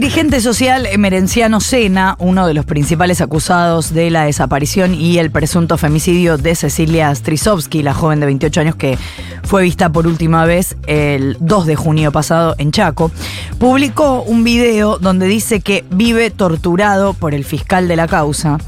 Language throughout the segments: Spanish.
Dirigente social Emerenciano Sena, uno de los principales acusados de la desaparición y el presunto femicidio de Cecilia Strisovsky, la joven de 28 años que fue vista por última vez el 2 de junio pasado en Chaco, publicó un video donde dice que vive torturado por el fiscal de la causa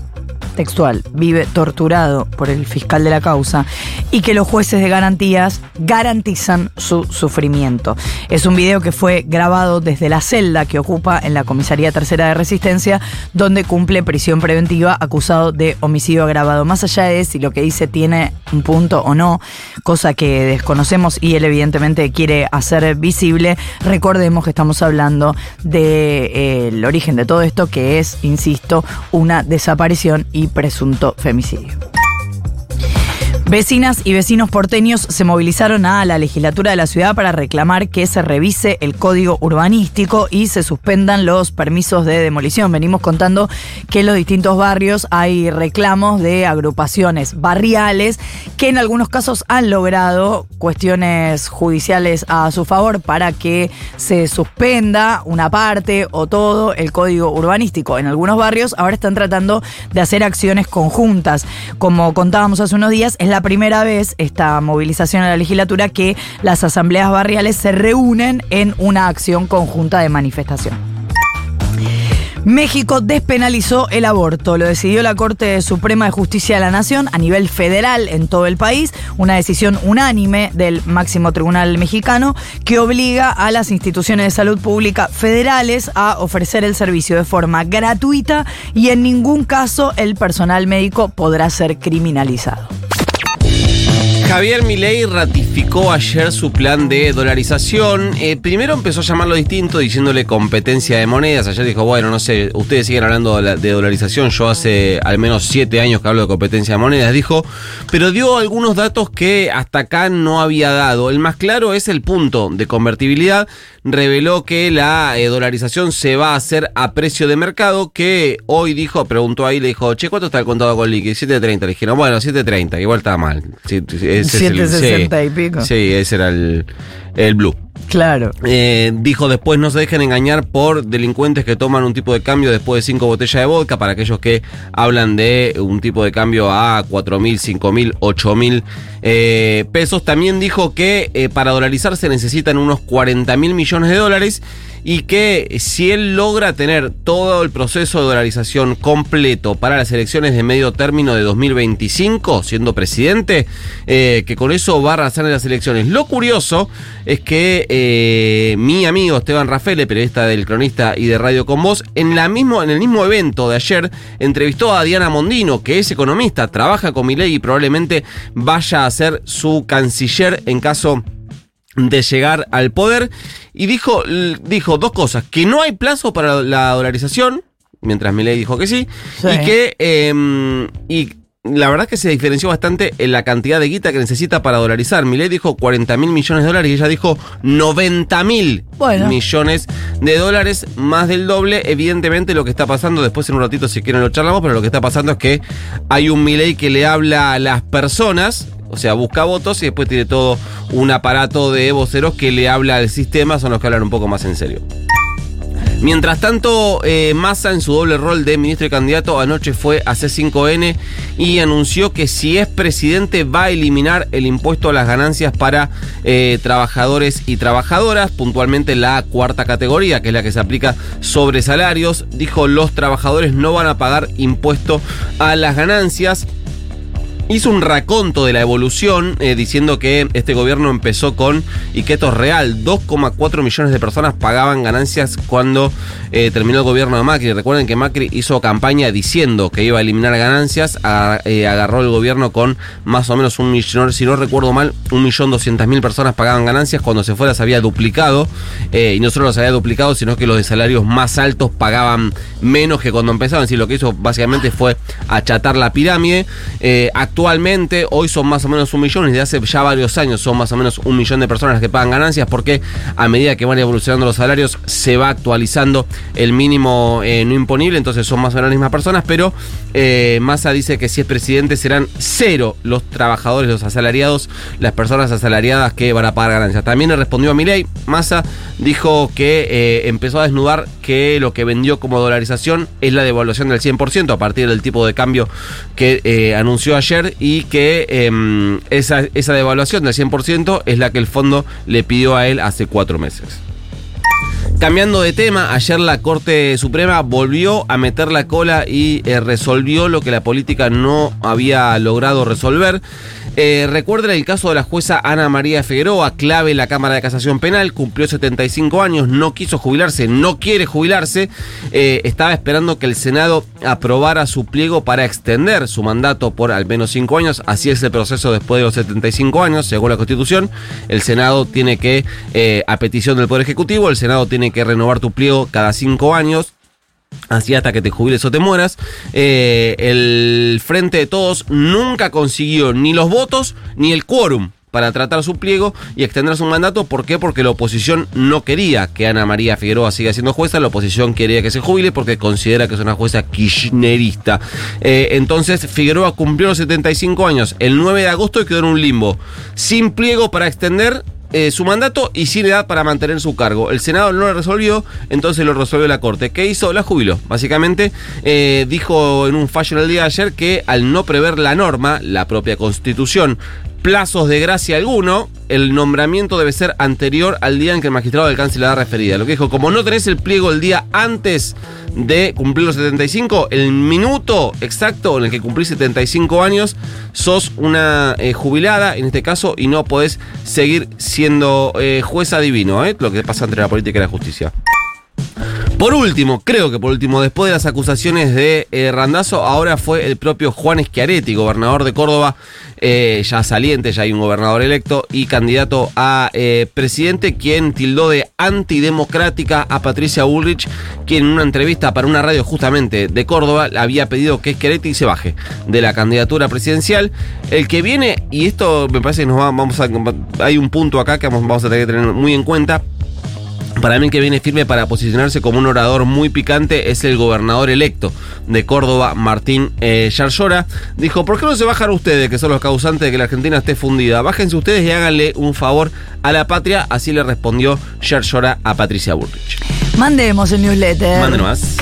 textual, vive torturado por el fiscal de la causa y que los jueces de garantías garantizan su sufrimiento. Es un video que fue grabado desde la celda que ocupa en la Comisaría Tercera de Resistencia, donde cumple prisión preventiva acusado de homicidio agravado. Más allá de si lo que dice tiene un punto o no, cosa que desconocemos y él evidentemente quiere hacer visible, recordemos que estamos hablando del origen de todo esto, que es, insisto, una desaparición y presunto femicidio. Vecinas y vecinos porteños se movilizaron a la legislatura de la ciudad para reclamar que se revise el código urbanístico y se suspendan los permisos de demolición. Venimos contando que en los distintos barrios hay reclamos de agrupaciones barriales que en algunos casos han logrado cuestiones judiciales a su favor para que se suspenda una parte o todo el código urbanístico. En algunos barrios ahora están tratando de hacer acciones conjuntas. Como contábamos hace unos días, es la primera vez esta movilización a la legislatura que las asambleas barriales se reúnen en una acción conjunta de manifestación. México despenalizó el aborto, lo decidió la Corte Suprema de Justicia de la Nación a nivel federal en todo el país, una decisión unánime del máximo tribunal mexicano que obliga a las instituciones de salud pública federales a ofrecer el servicio de forma gratuita y en ningún caso el personal médico podrá ser criminalizado. Javier Milei ratificó ayer su plan de dolarización. Eh, primero empezó a llamarlo distinto, diciéndole competencia de monedas. Ayer dijo, bueno, no sé, ustedes siguen hablando de, la- de dolarización. Yo hace al menos siete años que hablo de competencia de monedas, dijo. Pero dio algunos datos que hasta acá no había dado. El más claro es el punto de convertibilidad. Reveló que la eh, dolarización se va a hacer a precio de mercado, que hoy dijo, preguntó ahí, le dijo, che, ¿cuánto está el contado con liqui? 7.30. Le dijeron, bueno, 7.30, igual está mal. 7.60 sí. y pico. Sí, ese era el, el blue. Claro. Eh, dijo después no se dejen engañar por delincuentes que toman un tipo de cambio después de cinco botellas de vodka, para aquellos que hablan de un tipo de cambio a 4 mil, 5 mil, 8 mil eh, pesos. También dijo que eh, para dolarizar se necesitan unos 40 mil millones de dólares y que si él logra tener todo el proceso de dolarización completo para las elecciones de medio término de 2025, siendo presidente, eh, que con eso va a arrasar en las elecciones. Lo curioso es que eh, mi amigo Esteban Rafael, periodista del cronista y de Radio Con Voz, en, la mismo, en el mismo evento de ayer entrevistó a Diana Mondino, que es economista, trabaja con Milei y probablemente vaya a ser su canciller en caso de llegar al poder y dijo, dijo dos cosas, que no hay plazo para la dolarización, mientras Milei dijo que sí, Sí. y que eh, y la verdad es que se diferenció bastante en la cantidad de guita que necesita para dolarizar. Milei dijo 40 mil millones de dólares y ella dijo 90 mil Bueno. millones de dólares, más del doble. Evidentemente lo que está pasando, después en un ratito si quieren lo charlamos, pero lo que está pasando es que hay un Milei que le habla a las personas, o sea, busca votos y después tiene todo un aparato de voceros que le habla al sistema, son los que hablan un poco más en serio. Mientras tanto, eh, Massa en su doble rol de ministro y candidato anoche fue a C5N y anunció que si es presidente va a eliminar el impuesto a las ganancias para eh, trabajadores y trabajadoras, puntualmente la cuarta categoría, que es la que se aplica sobre salarios. Dijo los trabajadores no van a pagar impuesto a las ganancias. Hizo un raconto de la evolución eh, diciendo que este gobierno empezó con, y que esto es real, 2,4 millones de personas pagaban ganancias cuando eh, terminó el gobierno de Macri. Recuerden que Macri hizo campaña diciendo que iba a eliminar ganancias, eh, agarró el gobierno con más o menos un millón, si no recuerdo mal, un millón doscientas mil personas pagaban ganancias, cuando se fuera se había duplicado, y no solo los había duplicado, sino que los de salarios más altos pagaban menos que cuando empezaban, decir, lo que hizo básicamente fue achatar la pirámide. Actualmente actualmente, hoy son más o menos un millón y desde hace ya varios años son más o menos un millón de personas las que pagan ganancias porque a medida que van evolucionando los salarios se va actualizando el mínimo eh, no imponible, entonces son más o menos las mismas personas, pero eh, Massa dice que si es presidente serán cero los trabajadores, los asalariados, las personas asalariadas que van a pagar ganancias. También le respondió a Milei, Massa dijo que eh, empezó a desnudar que lo que vendió como dolarización es la devaluación del 100% a partir del tipo de cambio que eh, anunció ayer y que em, esa, esa devaluación del 100% es la que el fondo le pidió a él hace cuatro meses. Cambiando de tema, ayer la Corte Suprema volvió a meter la cola y eh, resolvió lo que la política no había logrado resolver. Eh, recuerden el caso de la jueza Ana María Figueroa, clave en la Cámara de Casación Penal, cumplió 75 años, no quiso jubilarse, no quiere jubilarse, eh, estaba esperando que el Senado aprobara su pliego para extender su mandato por al menos 5 años, así es el proceso después de los 75 años, según la Constitución, el Senado tiene que, eh, a petición del Poder Ejecutivo, el Senado tiene que renovar tu pliego cada 5 años, Así hasta que te jubiles o te mueras. Eh, el Frente de Todos nunca consiguió ni los votos ni el quórum para tratar su pliego y extender su mandato. ¿Por qué? Porque la oposición no quería que Ana María Figueroa siga siendo jueza. La oposición quería que se jubile porque considera que es una jueza kirchnerista. Eh, entonces Figueroa cumplió los 75 años el 9 de agosto y quedó en un limbo. Sin pliego para extender eh, su mandato y sin edad para mantener su cargo. El Senado no lo resolvió, entonces lo resolvió la Corte. ¿Qué hizo? La jubiló. Básicamente eh, dijo en un fallo en el día de ayer que al no prever la norma, la propia Constitución, plazos de gracia alguno, el nombramiento debe ser anterior al día en que el magistrado alcance la edad referida. Lo que dijo, como no tenés el pliego el día antes de cumplir los 75, el minuto exacto en el que cumplís 75 años, sos una eh, jubilada en este caso y no podés seguir siendo eh, jueza divino, ¿eh? lo que pasa entre la política y la justicia. Por último, creo que por último, después de las acusaciones de eh, Randazo, ahora fue el propio Juan Schiaretti, gobernador de Córdoba, eh, ya saliente, ya hay un gobernador electo y candidato a eh, presidente, quien tildó de antidemocrática a Patricia Bullrich, quien en una entrevista para una radio justamente de Córdoba había pedido que Schiaretti se baje de la candidatura presidencial. El que viene, y esto me parece que nos va, vamos a. Hay un punto acá que vamos, vamos a tener que tener muy en cuenta para mí que viene firme para posicionarse como un orador muy picante es el gobernador electo de Córdoba, Martín eh, Dijo, ¿por qué no se bajan ustedes, que son los causantes de que la Argentina esté fundida? Bájense ustedes y háganle un favor a la patria. Así le respondió Yarlora a Patricia Burrich. Mandemos el newsletter. Mándenos.